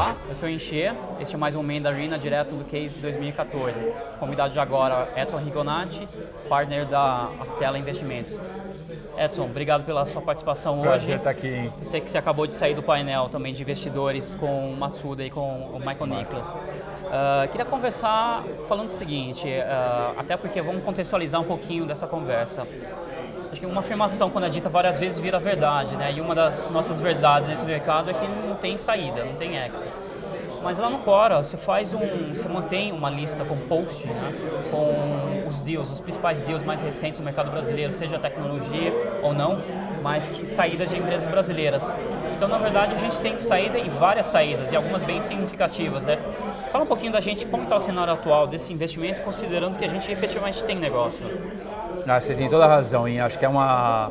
Olá, eu sou Enxê, este é mais um Main da Arena, direto do Case 2014. Convidado de agora, Edson Rigonati, partner da Astela Investimentos. Edson, obrigado pela sua participação Prazer hoje. estar aqui. Eu sei que você acabou de sair do painel também de investidores com o Matsuda e com o Michael Nicholas. Uh, queria conversar falando o seguinte, uh, até porque vamos contextualizar um pouquinho dessa conversa. Acho que uma afirmação, quando é dita várias vezes, vira verdade, né? E uma das nossas verdades nesse mercado é que não tem saída, não tem exit. Mas lá no Cora, você faz um, você mantém uma lista com post, né? Com os deals, os principais deals mais recentes do mercado brasileiro, seja tecnologia ou não, mas que saídas de empresas brasileiras. Então, na verdade, a gente tem saída e várias saídas, e algumas bem significativas, né? Fala um pouquinho da gente, como está o cenário atual desse investimento, considerando que a gente efetivamente tem negócio. Ah, você tem toda a razão, e acho que é uma,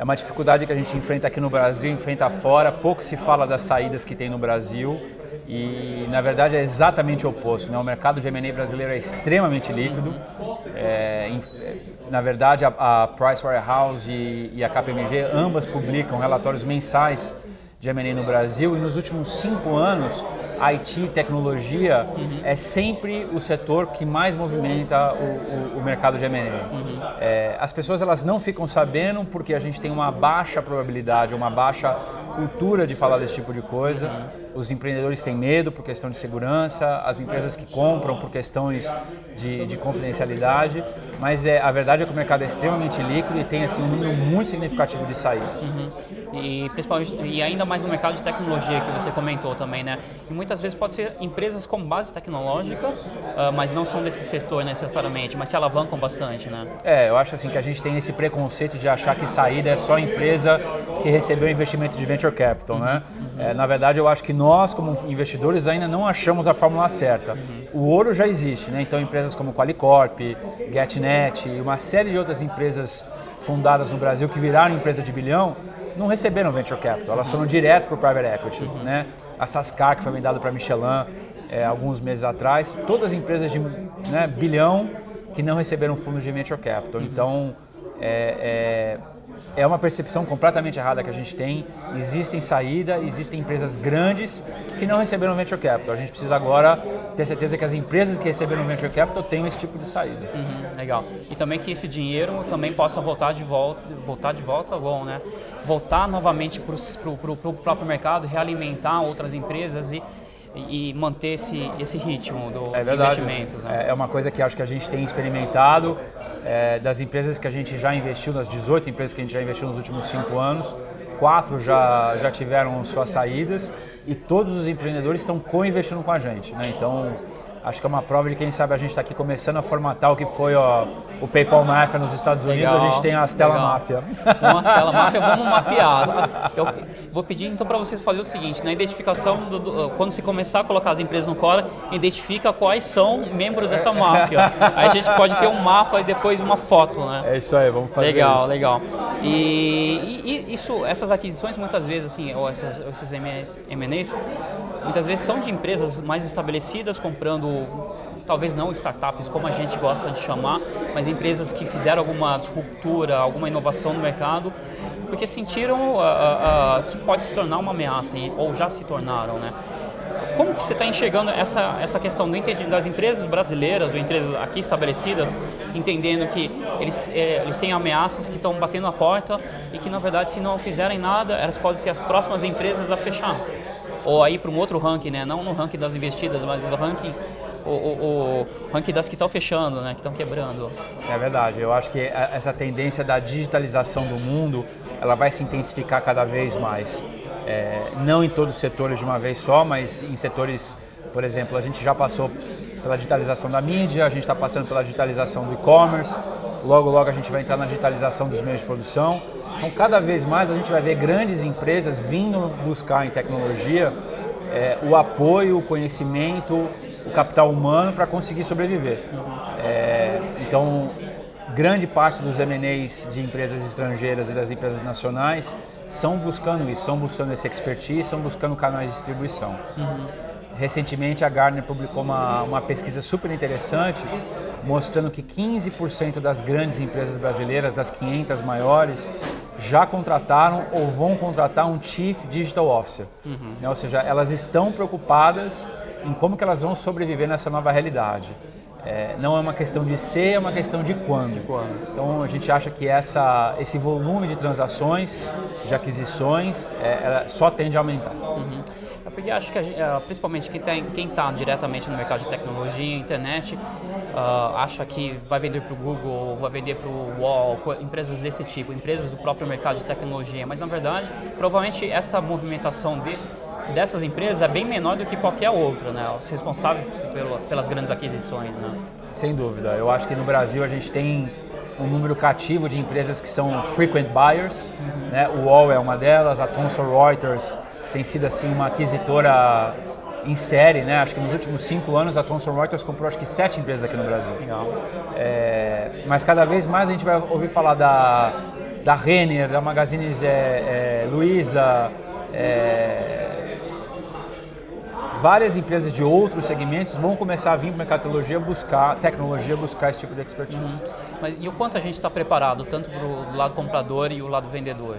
é uma dificuldade que a gente enfrenta aqui no Brasil, enfrenta fora. Pouco se fala das saídas que tem no Brasil e, na verdade, é exatamente o oposto. Né? O mercado de M&A brasileiro é extremamente líquido. É, na verdade, a, a Pricewaterhouse e, e a KPMG ambas publicam relatórios mensais de M&A no Brasil e nos últimos cinco anos IT, tecnologia, uhum. é sempre o setor que mais movimenta o, o, o mercado de M&A. Uhum. É, as pessoas elas não ficam sabendo porque a gente tem uma baixa probabilidade, uma baixa cultura de falar desse tipo de coisa. Uhum. Os empreendedores têm medo por questão de segurança, as empresas que compram por questões de, de confidencialidade, mas é, a verdade é que o mercado é extremamente líquido e tem assim, um número muito significativo de saídas. Uhum. E, principalmente, e ainda mais no mercado de tecnologia que você comentou também, né? E muitas vezes pode ser empresas com base tecnológica, uh, mas não são desse setor necessariamente, mas se alavancam bastante, né? É, eu acho assim que a gente tem esse preconceito de achar que saída é só empresa que recebeu investimento de venture capital, né? Uhum. É, na verdade, eu acho que nós, como investidores, ainda não achamos a fórmula certa. Uhum. O ouro já existe, né? Então, empresas como Qualicorp, GetNet e uma série de outras empresas fundadas no Brasil que viraram empresa de bilhão, não receberam venture capital, elas foram direto para o private equity, uhum. né? A Sascar, que foi vendada para Michelin é, alguns meses atrás, todas as empresas de né, bilhão que não receberam fundos de venture capital. Uhum. Então, é, é é uma percepção completamente errada que a gente tem. Existem saída, existem empresas grandes que não receberam venture capital. A gente precisa agora ter certeza que as empresas que receberam venture capital tenham esse tipo de saída. Uhum, legal. E também que esse dinheiro também possa voltar de volta, voltar de volta, bom, né? Voltar novamente para o próprio mercado, realimentar outras empresas e e manter esse, esse ritmo do é investimento. Né? É uma coisa que acho que a gente tem experimentado é, das empresas que a gente já investiu, das 18 empresas que a gente já investiu nos últimos cinco anos, quatro já, já tiveram suas saídas e todos os empreendedores estão co-investindo com a gente. Né? Então, acho que é uma prova de quem sabe a gente está aqui começando a formatar o que foi ó, o PayPal Mafia nos Estados Unidos, legal, a gente tem a Stella. Mafia. Com a Stella Mafia vamos mapear. Eu vou pedir então para vocês fazer o seguinte, na identificação, do, do, quando se começar a colocar as empresas no Cora, identifica quais são membros dessa máfia. Aí a gente pode ter um mapa e depois uma foto, né? É isso aí, vamos fazer legal, isso. Legal, legal. E, e, isso, essas aquisições muitas vezes, assim, ou essas, esses M&As, muitas vezes são de empresas mais estabelecidas comprando talvez não startups como a gente gosta de chamar, mas empresas que fizeram alguma disruptura, alguma inovação no mercado, porque sentiram uh, uh, que pode se tornar uma ameaça, ou já se tornaram, né? Como que você está enxergando essa, essa questão das empresas brasileiras ou empresas aqui estabelecidas, entendendo que eles, eh, eles têm ameaças que estão batendo a porta e que, na verdade, se não fizerem nada, elas podem ser as próximas empresas a fechar? Ou aí para um outro ranking, né? não no ranking das investidas, mas no ranking o, o, o ranking das que estão fechando, né, que estão quebrando. É verdade. Eu acho que essa tendência da digitalização do mundo, ela vai se intensificar cada vez mais. É, não em todos os setores de uma vez só, mas em setores, por exemplo, a gente já passou pela digitalização da mídia, a gente está passando pela digitalização do e-commerce, logo logo a gente vai entrar na digitalização dos meios de produção. Então, cada vez mais a gente vai ver grandes empresas vindo buscar em tecnologia é, o apoio, o conhecimento, o capital humano para conseguir sobreviver. É, então, grande parte dos M&As de empresas estrangeiras e das empresas nacionais são buscando isso, são buscando esse expertise, são buscando canais de distribuição. Uhum. Recentemente, a Gartner publicou uma, uma pesquisa super interessante mostrando que 15% das grandes empresas brasileiras, das 500 maiores, já contrataram ou vão contratar um Chief Digital Officer. Uhum. Né? Ou seja, elas estão preocupadas em como que elas vão sobreviver nessa nova realidade. É, não é uma questão de ser, é uma questão de quando. de quando. Então a gente acha que essa, esse volume de transações, de aquisições, é, só tende a aumentar. Uhum. Porque acho que gente, é, principalmente quem está diretamente no mercado de tecnologia, internet, uh, acha que vai vender para o Google, vai vender para o Wall, empresas desse tipo, empresas do próprio mercado de tecnologia. Mas na verdade, provavelmente essa movimentação de, dessas empresas é bem menor do que qualquer outra, né? Os responsáveis pelas grandes aquisições, né? Sem dúvida. Eu acho que no Brasil a gente tem um número cativo de empresas que são frequent buyers, uhum. né? O Wall é uma delas, a Thomson Reuters tem sido assim uma aquisitora em série, né? Acho que nos últimos cinco anos a Thomson Reuters comprou acho que sete empresas aqui no Brasil. Legal. É, mas cada vez mais a gente vai ouvir falar da, da Renner, da Magazine é, é, Luiza, é, várias empresas de outros segmentos vão começar a vir para a tecnologia buscar, tecnologia buscar esse tipo de expertise. Uhum. Mas e o quanto a gente está preparado, tanto para o lado comprador e o lado vendedor?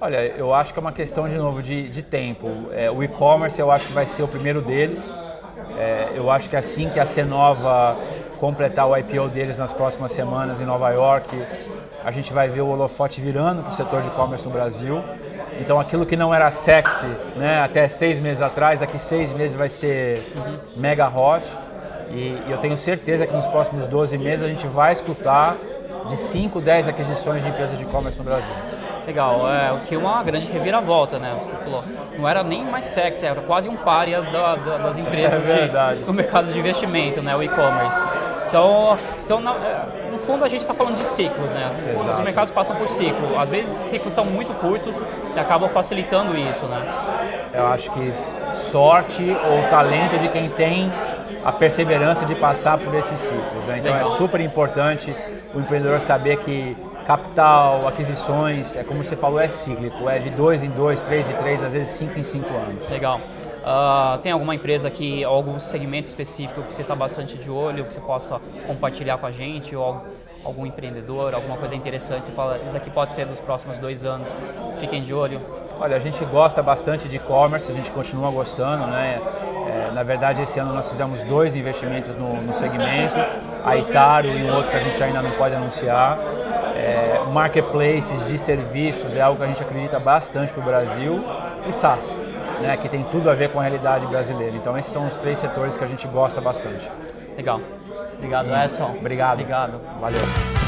Olha, eu acho que é uma questão de novo de, de tempo. É, o e-commerce eu acho que vai ser o primeiro deles. É, eu acho que assim que a Cenova completar o IPO deles nas próximas semanas em Nova York, a gente vai ver o holofote virando para o setor de e-commerce no Brasil. Então aquilo que não era sexy né, até seis meses atrás, daqui seis meses vai ser uhum. mega hot. E, e eu tenho certeza que nos próximos 12 meses a gente vai escutar de 5, 10 aquisições de empresas de e-commerce no Brasil. Legal, é, o que é uma grande reviravolta, né? Você falou, não era nem mais sexy, era quase um párea da, da, das empresas é de, do mercado de investimento, né? O e-commerce. Então, então na, no fundo a gente está falando de ciclos, né? Exato. Os mercados passam por ciclo. Às vezes ciclos são muito curtos e acabam facilitando isso, né? Eu acho que sorte ou talento de quem tem a perseverança de passar por esses ciclos. Né? Então é Legal. é super importante o empreendedor saber que capital, aquisições, é como você falou, é cíclico, é de dois em dois, três em três, às vezes cinco em cinco anos. Legal. Uh, tem alguma empresa que, algum segmento específico que você está bastante de olho, que você possa compartilhar com a gente, ou algum empreendedor, alguma coisa interessante, você fala, isso aqui pode ser dos próximos dois anos, fiquem de olho? Olha, a gente gosta bastante de e-commerce, a gente continua gostando, né? É, na verdade, esse ano nós fizemos dois investimentos no, no segmento, a Itaro e um outro que a gente ainda não pode anunciar. É, marketplaces de serviços é algo que a gente acredita bastante para o Brasil e SaaS, né, que tem tudo a ver com a realidade brasileira. Então esses são os três setores que a gente gosta bastante. Legal. Obrigado, Edson. Obrigado. Obrigado. Valeu.